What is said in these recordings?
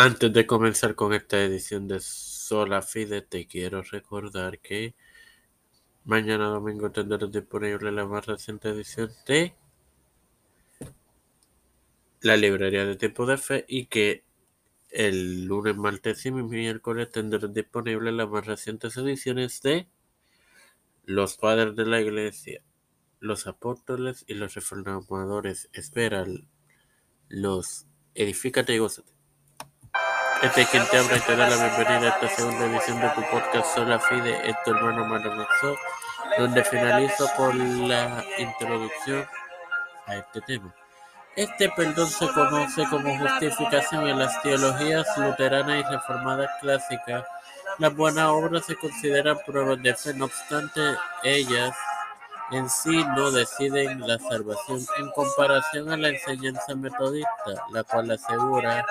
Antes de comenzar con esta edición de Sola Fide, te quiero recordar que mañana domingo tendrás disponible la más reciente edición de la librería de tiempo de fe y que el lunes, martes y miércoles tendrás disponible las más recientes ediciones de Los Padres de la Iglesia, los Apóstoles y los Reformadores. Espera los Edifícate y gózate. Este es quien te habla y te da la bienvenida a esta segunda edición de tu podcast Sola Fide, es tu hermano Manomaxo, donde finalizo con la introducción a este tema. Este perdón se conoce como justificación en las teologías luteranas y reformadas clásicas. Las buenas obras se consideran pruebas de fe, no obstante, ellas en sí no deciden la salvación en comparación a la enseñanza metodista, la cual asegura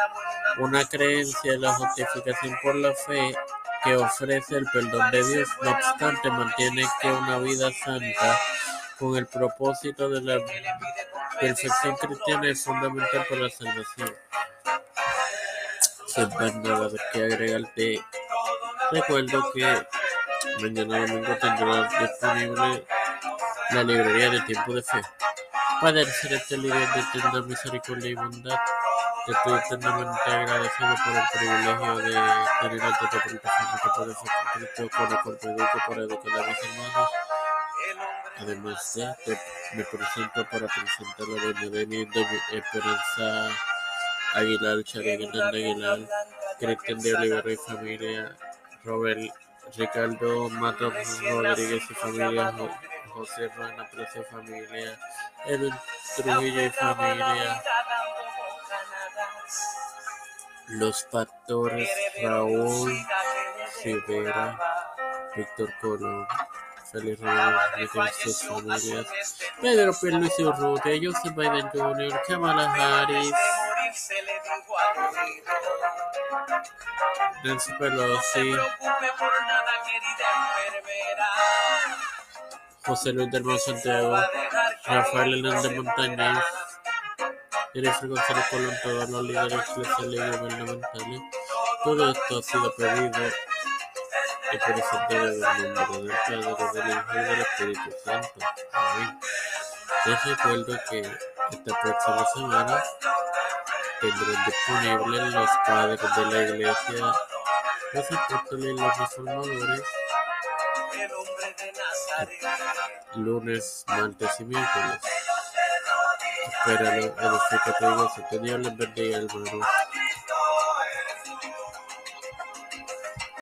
una creencia en la justificación por la fe que ofrece el perdón de Dios. No obstante, mantiene que una vida santa con el propósito de la perfección cristiana es fundamental para la salvación. Sin más nada que agregarte, recuerdo que mañana domingo tendrás disponible la librería de tiempo de fe. Padre celeste, líder de eterna misericordia y bondad, estoy eternamente agradecido por el privilegio de tener alta interpretación de tu poder Cristo con el educo para educar a mis hermanos. Además de, me presento para presentar a doña Deni, doña Esperanza Aguilar, Charín Aguilar, Cristian de Olivera y familia, Robert Ricardo Matos Rodríguez y familia, José Ruana Presa y familia, Edwin Trujillo y familia, Los Pastores, Raúl Rivera, Víctor Colón, Félix Rodríguez sus familias, Pedro Pierluisi Urrutia, Joseph Biden Jr., Kamala Harris, Nancy Pelosi, José Luis del Santiago, Rafael Hernández Montañez, Jennifer González Colón, todos los líderes eclesiales y gubernamentales. Todo esto ha sido pedido y presentado en el nombre del Padre, del Hijo y del Espíritu Santo. Amén. Les recuerdo que esta próxima semana tendrán disponibles los padres de la iglesia, los apóstoles y los reformadores lunes, martes y miércoles. Espéralo, edifícate y gozo. Que Dios les bendiga, hermano.